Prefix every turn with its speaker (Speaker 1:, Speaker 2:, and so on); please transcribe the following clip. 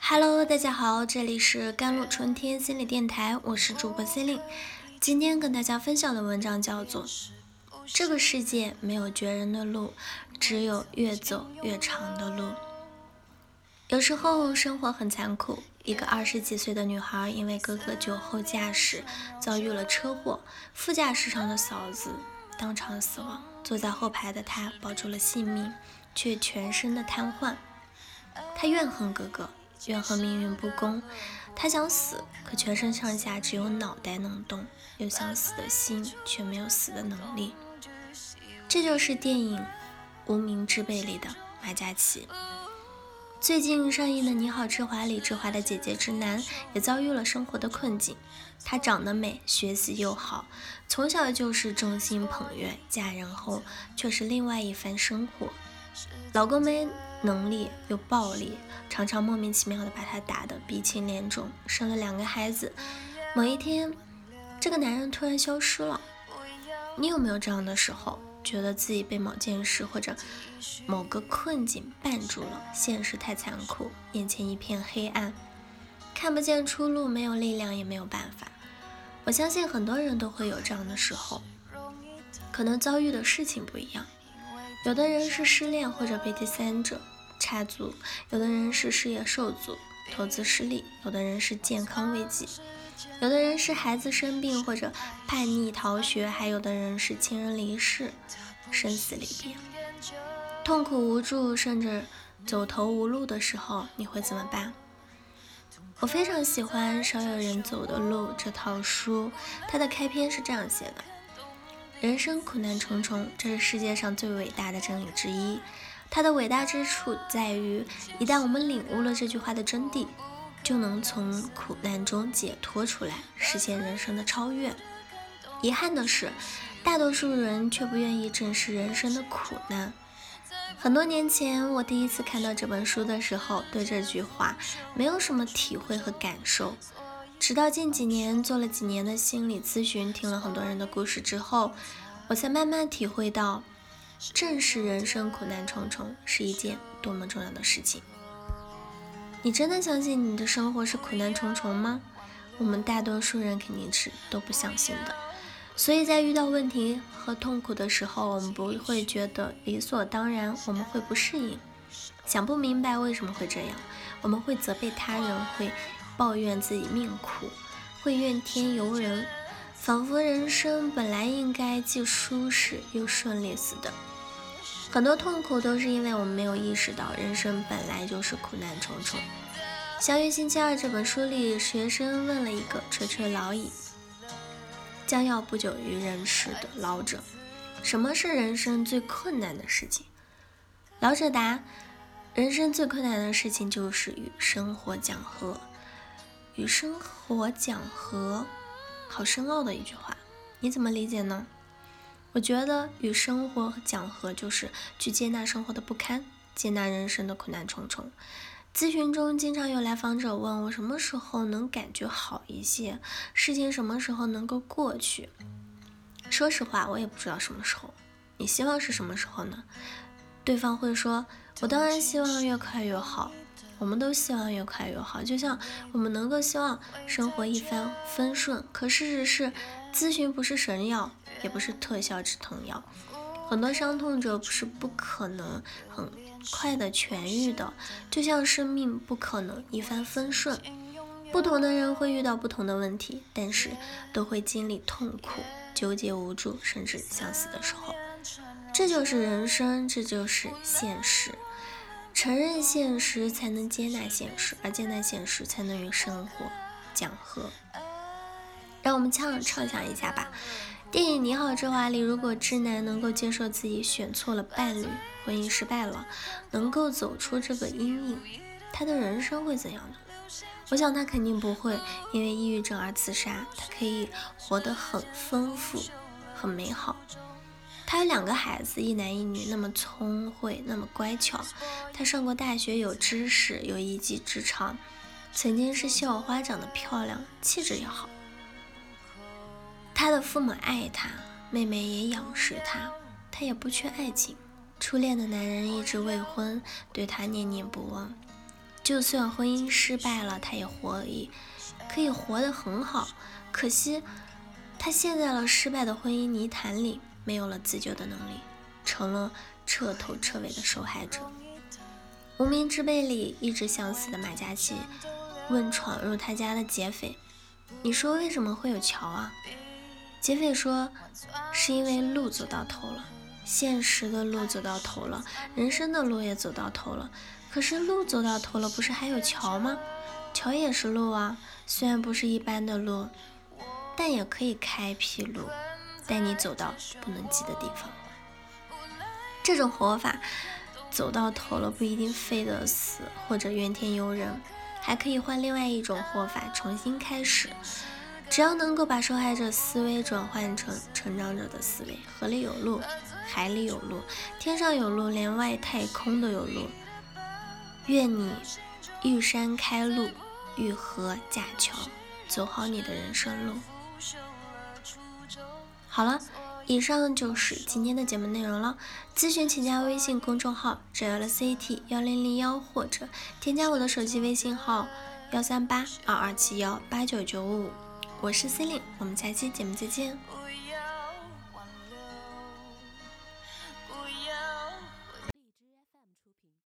Speaker 1: Hello，大家好，这里是甘露春天心理电台，我是主播 C 令。今天跟大家分享的文章叫做《这个世界没有绝人的路，只有越走越长的路》。有时候生活很残酷，一个二十几岁的女孩因为哥哥酒后驾驶遭遇了车祸，副驾驶上的嫂子当场死亡，坐在后排的她保住了性命，却全身的瘫痪。他怨恨哥哥。怨恨命运不公，他想死，可全身上下只有脑袋能动，有想死的心，却没有死的能力。这就是电影《无名之辈》里的马嘉祺。最近上映的《你好，之华》里，志华的姐姐之南也遭遇了生活的困境。她长得美，学习又好，从小就是众星捧月，嫁人后却是另外一番生活。老公没能力又暴力，常常莫名其妙的把他打得鼻青脸肿，生了两个孩子。某一天，这个男人突然消失了。你有没有这样的时候，觉得自己被某件事或者某个困境绊住了？现实太残酷，眼前一片黑暗，看不见出路，没有力量，也没有办法。我相信很多人都会有这样的时候，可能遭遇的事情不一样。有的人是失恋或者被第三者插足，有的人是事业受阻、投资失利，有的人是健康危机，有的人是孩子生病或者叛逆逃学，还有的人是亲人离世、生死离别。痛苦无助甚至走投无路的时候，你会怎么办？我非常喜欢《少有人走的路》这套书，它的开篇是这样写的。人生苦难重重，这是世界上最伟大的真理之一。它的伟大之处在于，一旦我们领悟了这句话的真谛，就能从苦难中解脱出来，实现人生的超越。遗憾的是，大多数人却不愿意正视人生的苦难。很多年前，我第一次看到这本书的时候，对这句话没有什么体会和感受。直到近几年做了几年的心理咨询，听了很多人的故事之后，我才慢慢体会到，正视人生苦难重重是一件多么重要的事情。你真的相信你的生活是苦难重重吗？我们大多数人肯定是都不相信的。所以在遇到问题和痛苦的时候，我们不会觉得理所当然，我们会不适应，想不明白为什么会这样，我们会责备他人，会。抱怨自己命苦，会怨天尤人，仿佛人生本来应该既舒适又顺利似的。很多痛苦都是因为我们没有意识到，人生本来就是苦难重重。《相约星期二》这本书里，学生问了一个垂垂老矣、将要不久于人世的老者：“什么是人生最困难的事情？”老者答：“人生最困难的事情就是与生活讲和。”与生活讲和，好深奥的一句话，你怎么理解呢？我觉得与生活讲和就是去接纳生活的不堪，接纳人生的苦难重重。咨询中经常有来访者问我，什么时候能感觉好一些？事情什么时候能够过去？说实话，我也不知道什么时候。你希望是什么时候呢？对方会说，我当然希望越快越好。我们都希望越快越好，就像我们能够希望生活一帆风顺。可事实是，咨询不是神药，也不是特效止疼药。很多伤痛者不是不可能很快的痊愈的，就像生命不可能一帆风顺。不同的人会遇到不同的问题，但是都会经历痛苦、纠结、无助，甚至想死的时候。这就是人生，这就是现实。承认现实，才能接纳现实，而接纳现实，才能与生活讲和。让我们畅畅想一下吧。电影《你好，之华》里，如果智男能够接受自己选错了伴侣，婚姻失败了，能够走出这个阴影，他的人生会怎样呢？我想他肯定不会因为抑郁症而自杀，他可以活得很丰富，很美好。他有两个孩子，一男一女，那么聪慧，那么乖巧。他上过大学，有知识，有一技之长，曾经是校花，长得漂亮，气质也好。他的父母爱他，妹妹也仰视他，他也不缺爱情，初恋的男人一直未婚，对他念念不忘。就算婚姻失败了，他也活以可以活得很好。可惜，他陷在了失败的婚姻泥潭里，没有了自救的能力，成了彻头彻尾的受害者。无名之辈里一直想死的马嘉祺问闯入他家的劫匪：“你说为什么会有桥啊？”劫匪说：“是因为路走到头了，现实的路走到头了，人生的路也走到头了。”可是路走到头了，不是还有桥吗？桥也是路啊，虽然不是一般的路，但也可以开辟路，带你走到不能及的地方。这种活法，走到头了不一定非得死或者怨天尤人，还可以换另外一种活法重新开始。只要能够把受害者思维转换成成长者的思维，河里有路，海里有路，天上有路，连外太空都有路。愿你遇山开路，遇河架桥，走好你的人生路。好了，以上就是今天的节目内容了。咨询请加微信公众号 jlct 幺零零幺，或者添加我的手机微信号幺三八二二七幺八九九五。我是司令，我们下期节目再见。